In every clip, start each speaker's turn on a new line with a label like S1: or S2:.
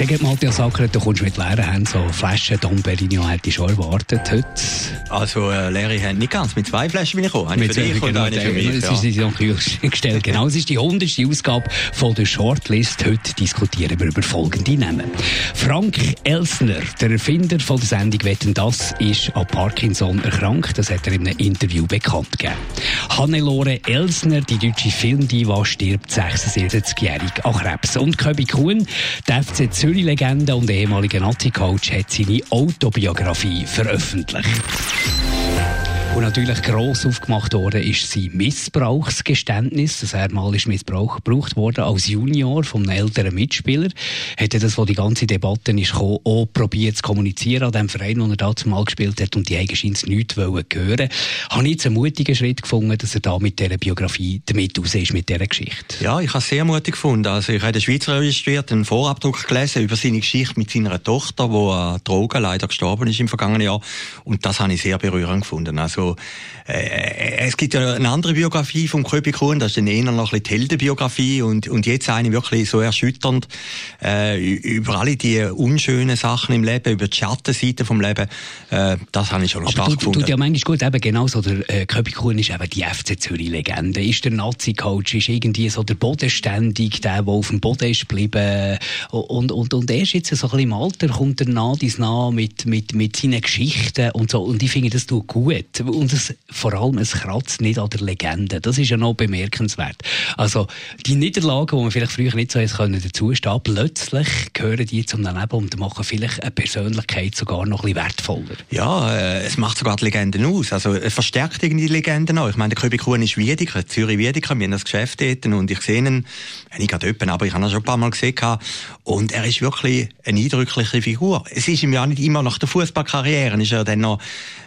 S1: Sag mal, der Sacker, du kommst mit leeren Händen so Flaschen Dom Perignon hätte ich schon erwartet heute.
S2: Also äh, leere Hände nicht ganz, mit zwei Flaschen bin ich gekommen. Eine
S1: mit
S2: für dich
S1: und genau, eine für mich. Das ist gestellt. Genau, es ist die hundertste Ausgabe von der Shortlist. Heute diskutieren wir über folgende Namen. Frank Elsner, der Erfinder von der Sendung Wetten, das ist an Parkinson erkrankt. Das hat er in einem Interview bekannt gegeben. Hannelore Elsner, die deutsche Filmdiva, stirbt 76-jährig an Krebs. Und Köbi Kuhn, der FC Zürich-Legende und ehemaliger Nazi-Coach, hat seine Autobiografie veröffentlicht. Und natürlich gross aufgemacht worden ist sein Missbrauchsgeständnis. Das er mal ist missbraucht worden als Junior von einem älteren Mitspieler. Hätte das, wo die ganze Debatte ist gekommen, auch probiert zu kommunizieren an dem Verein, wo er dazu mal gespielt hat und die eigentlich nichts wollen hören. Habe ich jetzt einen mutigen Schritt gefunden, dass er da mit dieser Biografie damit raus ist, mit dieser Geschichte.
S2: Ja, ich habe es sehr mutig gefunden. Also ich habe der Schweizer registriert, einen Vorabdruck gelesen über seine Geschichte mit seiner Tochter, die an Drogen leider gestorben ist im vergangenen Jahr. Und das habe ich sehr berührend gefunden. Also also, äh, es gibt ja eine andere Biografie vom Köbi Kuhn, das ist dann eher noch ein die Heldenbiografie und, und jetzt eine wirklich so erschütternd, äh, über alle die unschönen Sachen im Leben, über die Schattenseite vom Leben, äh, das habe ich schon
S1: Aber
S2: stark
S1: du,
S2: gefunden.
S1: Tut ja manchmal gut, eben genau so, der äh, Köbi Kuhn ist eben die FC Zürich-Legende, ist der Nazi-Coach, ist irgendwie so der Bodenständig, der, der auf dem Boden ist geblieben und, und, und erst jetzt so ein bisschen im Alter kommt er nah dies nah mit, mit, mit seinen Geschichten und so und ich finde, das tut gut und es, vor allem, es kratzt nicht an der Legende. Das ist ja noch bemerkenswert. Also, die Niederlagen, die man vielleicht früher nicht so können dazustehen, plötzlich gehören die zum Leben und machen vielleicht eine Persönlichkeit sogar noch ein wertvoller.
S2: Ja, äh, es macht sogar die Legenden aus. Also, es verstärkt irgendwie die Legenden auch. Ich meine, der Köbi Kuhn ist Wiedeker, Zürich Wiedeker, wir haben das Geschäft dort und ich sehe ihn, nicht gerade öppen, aber ich habe ihn schon ein paar Mal gesehen und er ist wirklich eine eindrückliche Figur. Es ist ihm ja nicht immer nach der Fußballkarriere, ist er dann noch,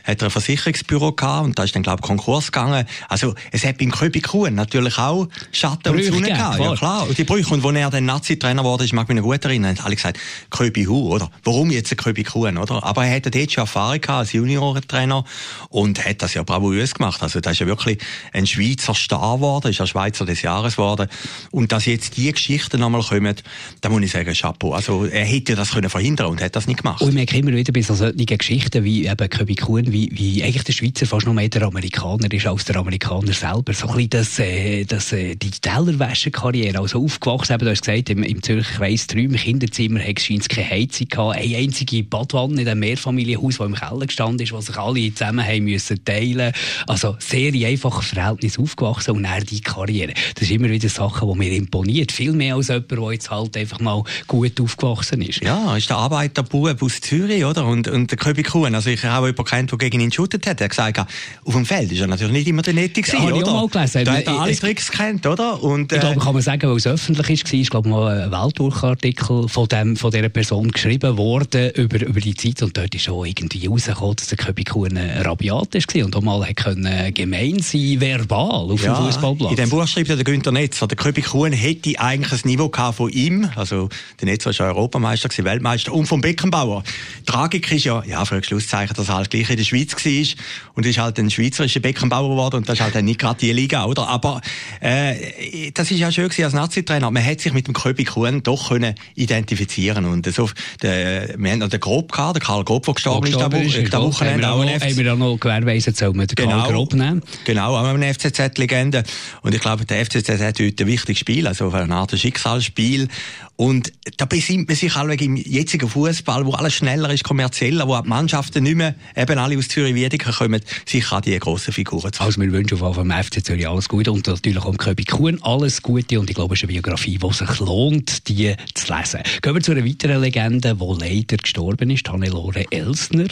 S2: hat er ein Versicherungsbüro gehabt und da ist dann, glaube ich, Konkurs gegangen. Also, es hat beim Köbi Kuhn natürlich auch Schatten Brüche und Sonne gehabt. Ja, klar. Und die Brüche. Und als er dann Nazi-Trainer wurde, ich mag mich noch gut erinnern, haben alle gesagt, Köbi Hu, oder? Warum jetzt ein Köbi Kuhn, oder? Aber er hatte dort schon Erfahrung gehabt als Juniorentrainer und hat das ja bravourös gemacht. Also, das ist ja wirklich ein Schweizer Star geworden, ist ja Schweizer des Jahres geworden. Und dass jetzt die Geschichten nochmal kommen, da muss ich sagen, Chapeau. Also, er hätte das können verhindern und hat das nicht gemacht.
S1: Und ich merke immer wieder bei so solchen Geschichten wie eben Köbi Kuhn, wie, wie eigentlich der Schweizer fast noch mehr der Amerikaner ist als der Amerikaner selber. So ein bisschen das, äh, das, äh, die Tellerwäscherkarriere, also aufgewachsen, eben, du hast gesagt, im, im Zürcher Kreis 3, im Kinderzimmer hat es keine Heizung gehabt, eine einzige Badwanne in einem Mehrfamilienhaus, das im Keller gestanden ist, was sich alle zusammen haben müssen teilen. Also sehr in einfachen Verhältnissen aufgewachsen und dann die Karriere. Das ist immer wieder Sachen, die mir imponiert. Viel mehr als jemand, der jetzt halt einfach mal gut aufgewachsen ist.
S2: Ja, ist der Arbeiterbub aus Zürich, oder? Und, und der Köbi Kuhn, also ich habe auch jemanden kennt, der gegen ihn shootet hat. Er gesagt, auf dem Feld ist er natürlich nicht immer der Nette gewesen,
S1: ja,
S2: oder? Ich
S1: auch mal gelesen.
S2: Da hat er alle Tricks kennt, oder? Und,
S1: äh, ich glaube, kann man sagen, weil es öffentlich war, ist, glaube mal ein Weltdurchartikel von, dem, von dieser Person geschrieben worden über, über die Zeit und dort ist auch irgendwie rausgekommen, dass der Köbi Kuhn rabiat war und auch mal können gemein sein, verbal, auf ja, dem Fußballplatz.
S2: In dem Buch schreibt der Günther Netzer, der Köbi Kuhn hätte eigentlich ein Niveau gehabt von ihm, also der Netzer war ja Europameister, Weltmeister und vom Beckenbauer. Die Tragik ist ja, ja, für ein Schlusszeichen, dass er halt gleich in der Schweiz war und ist halt ein schweizerischer Beckenbauer geworden und das ist halt dann nicht gerade die Liga, oder? Aber äh, das ist ja schön gewesen als Nazi-Trainer. Man hat sich mit dem Köbi Kuhn doch können identifizieren und so, der, wir haben noch den Grob gehabt, der Karl Grob, der gestorben ist,
S1: ist da Wochenende. Haben wir, haben wir auch noch gewährweisen sollen wir den genau, Karl Grob nehmen?
S2: Genau, auch eine FCZ-Legende. Und ich glaube, der FCZ hat heute ein wichtiges Spiel, also eine Art Schicksalsspiel. Und da besinnt man sich alle im jetzigen Fußball, wo alles schneller ist, kommerzieller, wo die Mannschaften nicht mehr, eben alle aus Zürich Wiedeker kommen, sich an die grossen Figuren
S1: zu Also wir wünschen auf jeden Fall FC Zürich alles Gute und natürlich auch Köbi Kuhn alles Gute und ich glaube, es ist eine Biografie, die sich lohnt, die zu lesen. Gehen wir zu einer weiteren Legende, die leider gestorben ist, Hannelore Elsner.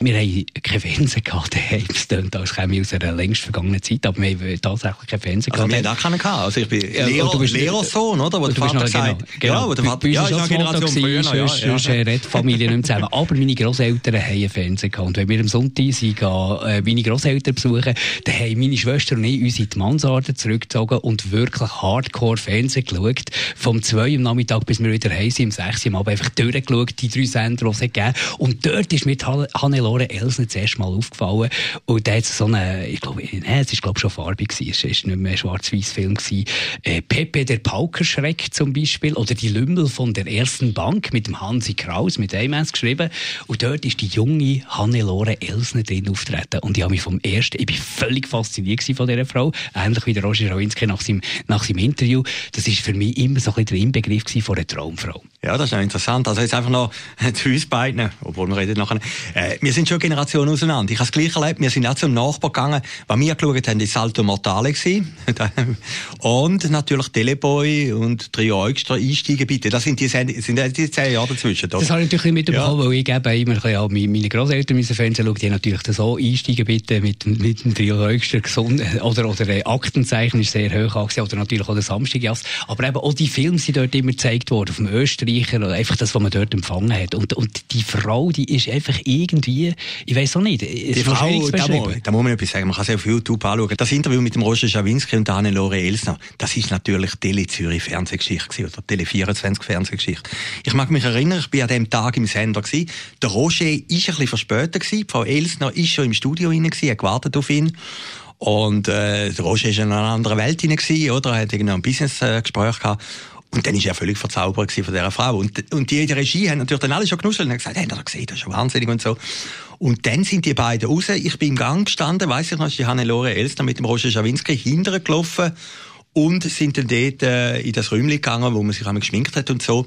S1: Wir haben kein Fernsehen gehabt, es klingt, als käme aus einer längst vergangenen Zeit, aber wir haben tatsächlich kein Fernsehen
S2: also
S1: gehabt.
S2: Wir haben auch keinen gehabt. Also ich bin Lehrer, Lehrersohn, oder? Wo der Vater gesagt
S1: genau. Ja, oder
S2: Vater, ja, ist eine Generation früher
S1: noch, ja. Sonst ja. redet Familie nicht mehr zusammen. Aber meine Grosseltern haben einen Fernseher gehabt. Und wenn wir am Sonntag sind, äh, meine Grosseltern besuchen, dann haben meine Schwester und ich uns in die Mansarde zurückgezogen und wirklich hardcore Fernsehen geschaut. Vom 2 am Nachmittag bis wir wieder heim sind, um 6 Uhr am einfach durchgeschaut, die drei Sender, die es gegeben Und dort ist mir Hannelore Elsner das erste Mal aufgefallen. Und da hat so eine, ich glaube, nee, es ist glaube schon farbig gewesen. Es war nicht mehr ein schwarz-weiß Film gewesen. Äh, Pepe der Paukerschreck zum Beispiel. Oder die Lümmel von der ersten Bank mit dem Hansi Kraus, mit MS geschrieben. Und dort ist die junge Hannelore Elsner drin auftreten. Und ich habe mich vom ersten, ich bin völlig fasziniert von dieser Frau. Ähnlich wie der Roger Rawinski nach seinem, nach seinem Interview. Das ist für mich immer so ein bisschen der Inbegriff von einer Traumfrau.
S2: Ja, das ist noch interessant. Also jetzt einfach noch zu uns beiden, obwohl wir reden nachher. Äh, wir sind schon Generationen auseinander. Ich habe es gleich erlebt. Wir sind auch zum Nachbar gegangen. Was wir geschaut haben, ist Salto Mortale und natürlich Teleboy und Trio Extra einsteigen bitte. Das sind die, sind die zehn Jahre dazwischen.
S1: Oder? Das habe ich natürlich mitbekommen, ja. weil ich eben immer ein bisschen, ja, meine Großeltern müssen Fernsehen schauen. Die haben natürlich so einsteigen bitte mit, mit dem Trio Extra gesund oder, oder äh, Aktenzeichen ist sehr hoch angesehen. Oder natürlich auch der Samstagjass. Aber eben auch die Filme sind dort immer gezeigt worden. Vom Österreicher oder einfach das, was man dort empfangen hat. Und, und die Frau, die ist einfach irgendwie, ich weiß auch nicht,
S2: die Frau, da, muss, da muss man etwas sagen. Man kann sich auf YouTube anschauen. Das Interview mit dem Roger Schawinski und Hannelore Elsner, das ist natürlich Tele Zürich Fernsehgeschichte oder Tele 24 Fernsehgeschichte. Ich mag mich erinnern, ich bin an dem Tag im Sender gewesen. Der Roger ist ein bisschen verspätet gewesen. Frau Elsner ist schon im Studio hinein gewesen, hat gewartet auf ihn. Und äh, der Roger ist in einer anderen Welt hinein oder? Er hat ein Business-Gespräch gehabt. Und dann ist er völlig verzaubert von dieser Frau. Und, und die in der Regie haben natürlich dann alle schon genuschelt und haben gesagt, hey, ihr gesehen, das ist schon wahnsinnig und so. Und dann sind die beiden raus. Ich bin im Gang gestanden, weiss ich noch, ist die Hannelore Elster mit dem Roger Schawinski hintergelaufen und sind dann dort äh, in das Räumchen gegangen, wo man sich einmal geschminkt hat und so.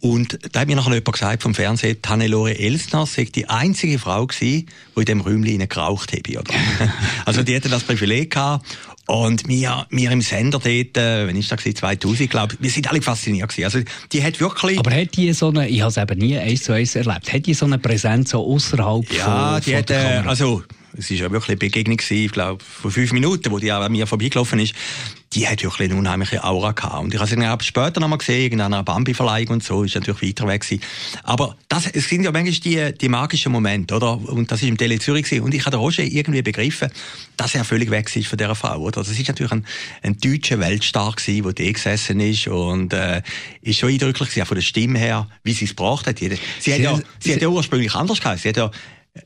S2: Und da hat mir nachher jemand gesagt vom Fernsehen, Hannelore Elsner sei die einzige Frau gewesen, die in dem Räumchen geraucht habe. Oder? also die hatte das Privileg gehabt. Und wir, wir im Sender dort, äh, wenn ich da war, 2000, glaube wir sind alle fasziniert gewesen. Also, die hat wirklich...
S1: Aber hat die so eine, ich habe es eben nie eins zu eins erlebt, hat die so eine Präsenz so außerhalb
S2: ja, von, die von hat, äh, also, es ist ja wirklich eine Begegnung gewesen, ich glaube, vor fünf Minuten, wo die an mir vorbeigelaufen ist die hat wirklich eine unheimliche Aura gehabt. Und ich habe sie dann später noch mal gesehen, in einer Bambi-Verleihung und so, ist natürlich weiter weg gewesen. Aber das, es sind ja manchmal die, die magischen Momente, oder? Und das ist im Tele Zürich gewesen. Und ich habe Roger irgendwie begriffen, dass er völlig weg ist von dieser Frau, oder? Das ist natürlich ein, ein deutscher Weltstar gewesen, der da gesessen ist und, äh, ist schon eindrücklich gewesen, auch von der Stimme her, wie sie es gebracht hat. Sie, sie, hat ja, sie, sie hat ja ursprünglich anders geheißen. Sie hat ja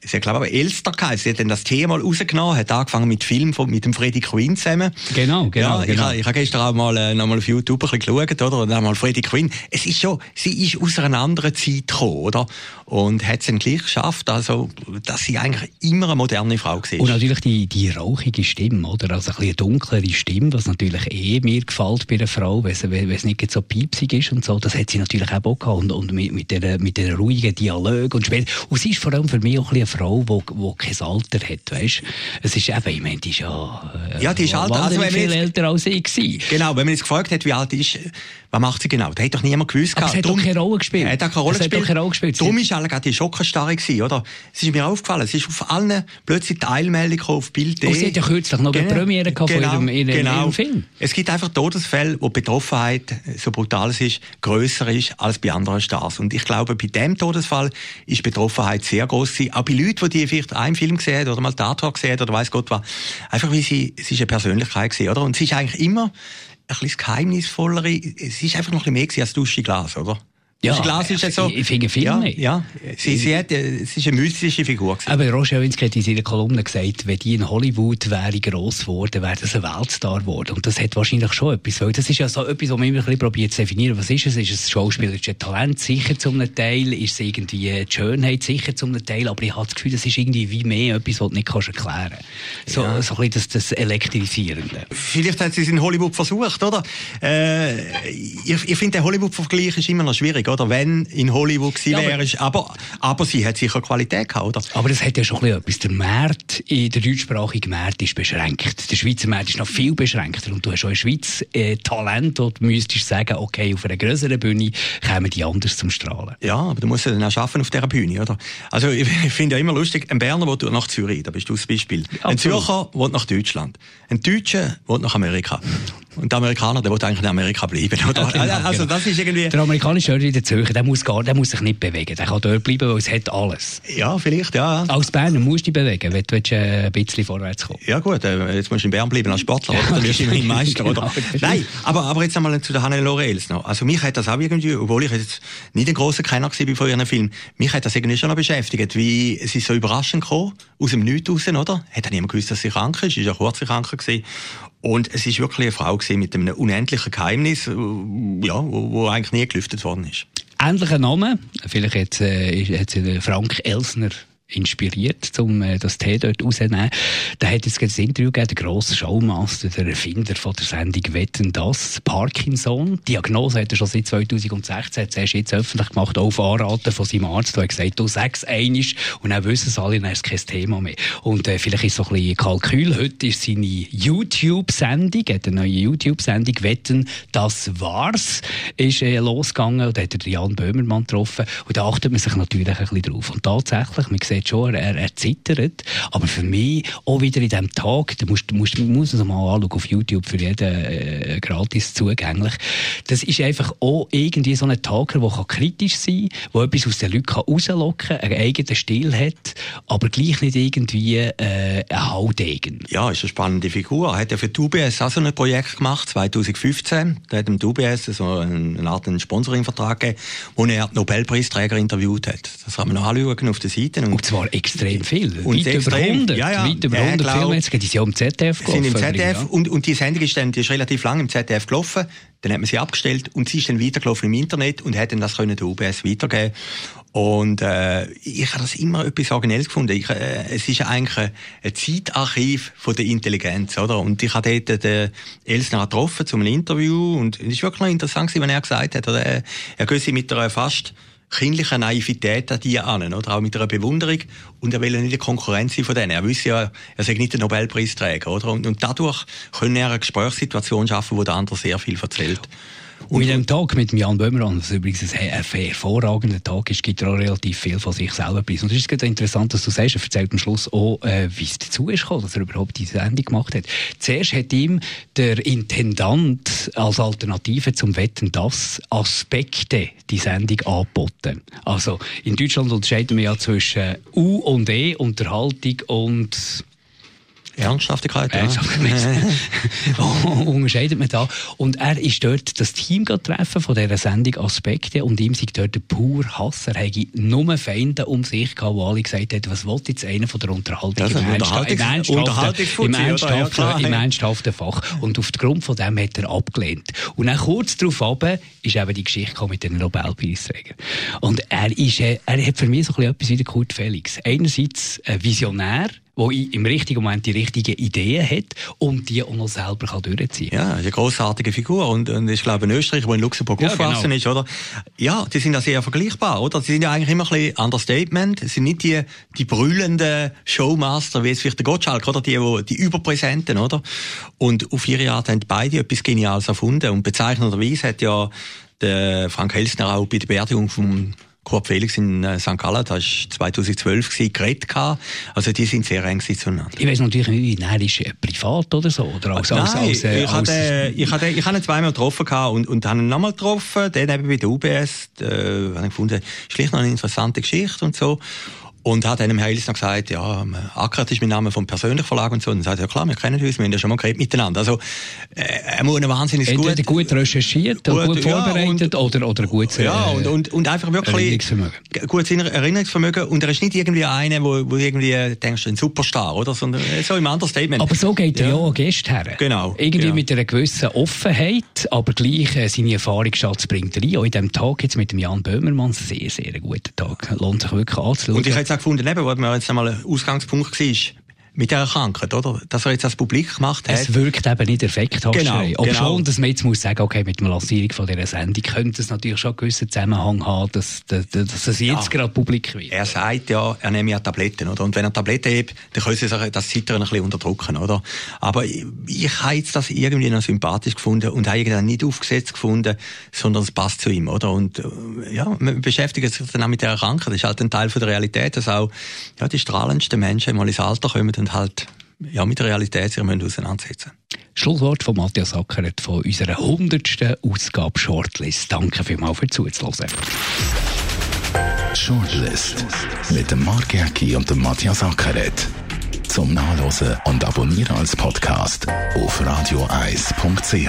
S2: sie hat, glaube ich, Elster geheißen. Sie hat dann das Thema mal rausgenommen, hat angefangen mit Film von, mit dem Freddy Quinn zusammen.
S1: Genau, genau.
S2: Ja,
S1: genau.
S2: Ich, ich habe gestern auch mal, äh, noch mal auf YouTube ein bisschen geschaut, oder? Und dann mal Freddy Quinn. Es ist schon, sie ist aus einer anderen Zeit gekommen, oder? Und hat es dann gleich geschafft, also, dass sie eigentlich immer eine moderne Frau war.
S1: Und natürlich die, die rauchige Stimme, oder? Also ein bisschen dunklere Stimme, was natürlich eh mir gefällt bei einer Frau, wenn es nicht so piepsig ist und so. Das hat sie natürlich auch gehabt. Und, und mit, mit der, mit der ruhigen Dialog und später. Und sie ist vor allem für mich auch ein eine Frau, die, kein Alter hat, weißt? Es ist eben, ich meine, die ist ja,
S2: äh, ja, die ist alt,
S1: also viel jetzt, älter als ich gewesen.
S2: Genau, wenn man jetzt gefragt hat, wie alt ist, was macht sie genau? Da hat doch niemand gewusst.
S1: Aber es hat doch keine Rolle gespielt.
S2: Hat auch keine Rolle gespielt. Keine Rolle gespielt. Darum ist alle die Schockenstarre gewesen, oder? Es ist mir aufgefallen, es ist auf allen plötzlich die Eilmeldung auf Bild.
S1: Und sie hat ja kürzlich noch genau, eine Premiere gehabt genau, von ihrem, ihrem, genau. Film.
S2: Es gibt einfach Todesfälle, wo die Betroffenheit, so brutal es ist, grösser ist als bei anderen Stars. Und ich glaube, bei dem Todesfall ist die Betroffenheit sehr groß gewesen. Auch bei Leuten, die vielleicht einen Film gesehen haben oder mal Tatort gesehen oder weiß Gott was. Einfach wie sie, sie ist eine Persönlichkeit gewesen, oder? Und sie ist eigentlich immer ein bisschen geheimnisvollere. Es ist einfach noch ein bisschen mehr als Duscheglas, oder?
S1: Ja, Glas ist ja so. Ich finde Film
S2: ja, nicht. Ja, sie, sie, hat, sie ist eine mystische Figur. Gewesen.
S1: Aber Roger Winski hat in seiner Kolumne gesagt, wenn die in Hollywood wäre gross geworden, wäre das ein Weltstar geworden. Und das hat wahrscheinlich schon etwas. Weil das ist ja so etwas, was man immer ein bisschen probiert zu definieren. Was ist es? Ist es schauspielerisches Talent sicher zum Teil? Ist es irgendwie die Schönheit sicher zum Teil? Aber ich habe das Gefühl, das ist irgendwie wie mehr etwas, was du nicht kannst erklären kannst. So, ja. so ein bisschen das, das Elektrisierende.
S2: Vielleicht hat sie es in Hollywood versucht, oder? Äh, ich, ich finde, der Hollywood-Vergleich ist immer noch schwierig oder? Wenn in Hollywood gewesen ja, wäre. Aber, aber sie hat sicher Qualität gehabt, oder?
S1: Aber das hat ja schon ein etwas. Der Markt, in der deutschsprachigen Markt ist beschränkt. Der Schweizer Markt ist noch viel beschränkter. Und du hast schon in der Schweiz äh, Talent, du müsstest sagen, okay, auf einer größeren Bühne kommen die anders zum Strahlen.
S2: Ja, aber du musst ja dann auch schaffen auf dieser Bühne, oder? Also ich, ich finde ja immer lustig, ein Berner will nach Zürich, da bist du das Beispiel. Absolut. Ein Zürcher will nach Deutschland. Ein Deutscher will nach Amerika. Und der Amerikaner, der will eigentlich in Amerika bleiben, oder?
S1: Ja, genau, also genau. das ist irgendwie... Der amerikanische in der Zürcher, der muss, gar, der muss sich nicht bewegen. Der kann dort bleiben, weil es hat alles.
S2: Ja, vielleicht, ja.
S1: Als Berner musst du dich bewegen, wenn du willst, äh, ein bisschen vorwärts kommen
S2: Ja gut, äh, jetzt musst du in Bern bleiben als Sportler, oder? Dann wirst du immerhin Meister, oder? Genau. Nein, aber, aber jetzt einmal zu der Hannelore Els noch. Also mich hat das auch irgendwie, obwohl ich jetzt nicht ein grosser Kenner war von ihren Film, mich hat das irgendwie schon noch beschäftigt, wie sie so überraschend kam, aus dem Nichts raus, oder? Hat dann niemand gewusst, dass sie krank ist, ist ja kurz krank gewesen. Und es ist wirklich eine Frau mit einem unendlichen Geheimnis, äh, ja, wo, wo eigentlich nie gelüftet worden ist.
S1: Ähnlicher Name, vielleicht jetzt, äh, sie Frank Elsner inspiriert, um äh, das Tee dort rauszunehmen. Da hat jetzt das Interview gegeben, der grosse Showmaster, der Erfinder von der Sendung Wetten, das, Parkinson. Die Diagnose hat er schon seit 2016, hat er jetzt öffentlich gemacht, auf Anraten von seinem Arzt, der hat gesagt, du sagst einisch und dann wissen es alle, dann ist es kein Thema mehr. Und äh, vielleicht ist so ein bisschen Kalkül, heute ist seine YouTube-Sendung, hat eine neue YouTube-Sendung, Wetten, das war's, ist äh, losgegangen und da hat er Jan Böhmermann getroffen und da achtet man sich natürlich ein bisschen drauf. Und tatsächlich, man sieht schon, er, er zittert. Aber für mich auch wieder in diesem Tag, du musst, musst, musst es mal anschauen auf YouTube, für jeden äh, gratis zugänglich. Das ist einfach auch irgendwie so ein Tag, der kritisch sein kann, der etwas aus den Leuten rauslocken kann, einen eigenen Stil hat, aber gleich nicht irgendwie äh, ein Haudegen.
S2: Ja, ist eine spannende Figur. Er hat ja für die UBS auch so ein Projekt gemacht, 2015. Da hat dem UBS so eine Art Sponsoringvertrag gegeben, wo er Nobelpreisträger interviewt hat. Das kann man noch anschauen auf der Seite.
S1: Und zwar extrem viel. Und weit über 100. Ja, ja. Weit über 100 ja, Filme. Jetzt es ja um ZDF
S2: gelaufen. Sind im ZDF. Ja. Und, und die Sendung ist dann, die ist relativ lang im ZDF gelaufen. Dann hat man sie abgestellt und sie ist dann weitergelaufen im Internet und hat dann das können der UBS weitergeben. Und äh, ich habe das immer etwas Originelles gefunden. Ich, äh, es ist eigentlich ein, ein Zeitarchiv von der Intelligenz, oder? Und ich habe dort den Elsner getroffen zu einem Interview und es ist wirklich interessant, was er gesagt hat. Oder, äh, er geht mit einer fast kindliche Naivität an die an, oder? Auch mit einer Bewunderung. Und er will ja nicht die Konkurrenz sein von denen. Er wüsste ja, er sei nicht der Nobelpreisträger, oder? Und, und dadurch können er eine Gesprächssituation schaffen, wo der andere sehr viel erzählt.
S1: Und mit dem Tag mit Jan Böhmermann, das übrigens ein, ein hervorragender Tag ist, gibt er auch relativ viel von sich selber preis. Und es ist interessant, dass du sagst, er erzählt am Schluss auch, äh, wie es dazu ist gekommen, dass er überhaupt diese Sendung gemacht hat. Zuerst hat ihm der Intendant als Alternative zum Wetten das Aspekte die Sendung angeboten. Also in Deutschland unterscheiden wir ja zwischen U und E, Unterhaltung und
S2: Ernsthaftigkeit, ja.
S1: unterscheidet man da. Und er ist dort das Team treffen von dieser Sendung Aspekte und ihm sind dort der pur Hass. Er hätte nur Feinde um sich gehabt, wo alle gesagt haben, was will jetzt einer von der Unterhaltung
S2: im, im,
S1: Ernsthaften, im, Ernsthaften, ja, im ernsthaften Fach. Und aufgrund von dem hat er abgelehnt. Und dann kurz darauf ab, ist eben die Geschichte mit den Nobelpreisträgern. Und er ist, äh, er hat für mich so etwas wie der Kurt Felix. Einerseits ein Visionär, der im richtigen Moment die richtigen Ideen hat und die auch noch selber kann durchziehen kann.
S2: Ja, eine großartige Figur. Und, und ich glaube, in Österreich, wo in Luxemburg ja, aufgewachsen genau. ist, oder? Ja, die sind ja sehr vergleichbar, oder? Sie sind ja eigentlich immer ein bisschen Understatement. Sie sind nicht die, die brüllenden Showmaster, wie jetzt vielleicht der Gottschalk, oder? Die, die, die überpräsenten, oder? Und auf ihre Art haben beide etwas Geniales erfunden. Und bezeichnenderweise hat ja der Frank Helsner auch bei der Beerdigung vom Kurt Felix in äh, St. Gallen, das war 2012 gewesen, geredet Also die sind sehr eng zueinander.
S1: Ich weiß natürlich nicht, nein, ist er privat oder so? Oder
S2: als, als, nein, als, äh, ich, hatte, ich, hatte, ich hatte ihn zweimal getroffen und, und habe ihn nochmal getroffen, den eben bei der UBS, äh, habe ich gefunden, schlicht noch eine interessante Geschichte und so. Und hat einem Herr Hills noch gesagt, ja, Ackert ist mein Name vom persönlichen Verlag und so. Und er sagt, ja klar, wir kennen uns, wir haben ja schon mal geredet miteinander. Also, äh, er muss wahnsinnig
S1: Entweder gut... gut recherchiert, gut, gut vorbereitet ja, und, oder, oder gut
S2: äh, Ja, und, und, und einfach wirklich... Erinnerungsvermögen. Gutes Erinnerungsvermögen. Und er ist nicht irgendwie einer, wo, wo irgendwie denkst, ein Superstar, oder? Sondern so im Statement.
S1: Aber so geht er ja auch Gäste her.
S2: Genau.
S1: Irgendwie ja. mit einer gewissen Offenheit, aber gleich äh, seine Erfahrungsschatz bringt er rein. Auch in diesem Tag jetzt mit dem Jan Böhmermann, sehr, sehr guter Tag. Lohnt sich wirklich anzuschauen.
S2: Und ich auch gefunden, eben, wo mir jetzt einmal ein Ausgangspunkt war, mit dieser Krankheit, oder? Dass er jetzt das Publik gemacht hat.
S1: Es wirkt eben nicht Effekt, hast
S2: genau,
S1: Ob
S2: genau.
S1: schon, dass man jetzt muss sagen, okay, mit der Lancierung von dieser Sendung könnte es natürlich schon einen gewissen Zusammenhang haben, dass, dass, dass es jetzt ja. gerade publik wird.
S2: Er sagt ja, er nehme ja Tabletten, oder? Und wenn er Tabletten hebt, dann können sie sich das Zittern ein bisschen unterdrücken, oder? Aber ich, ich habe jetzt das irgendwie noch sympathisch gefunden und habe irgendwie nicht aufgesetzt gefunden, sondern es passt zu ihm, oder? Und äh, ja, man beschäftigt sich dann auch mit dieser Krankheit. Das ist halt ein Teil von der Realität, dass auch ja, die strahlendsten Menschen mal ins Alter kommen und halt ja, mit der Realität sich müssen auseinandersetzen
S1: Schlusswort von Matthias Ackeret von unserer 100. Ausgabe Shortlist. Danke vielmals für Zuzuhören.
S3: Shortlist mit dem Mark Jäcki und dem Matthias Ackeret. Zum Nachlesen und Abonnieren als Podcast auf radioeis.ch.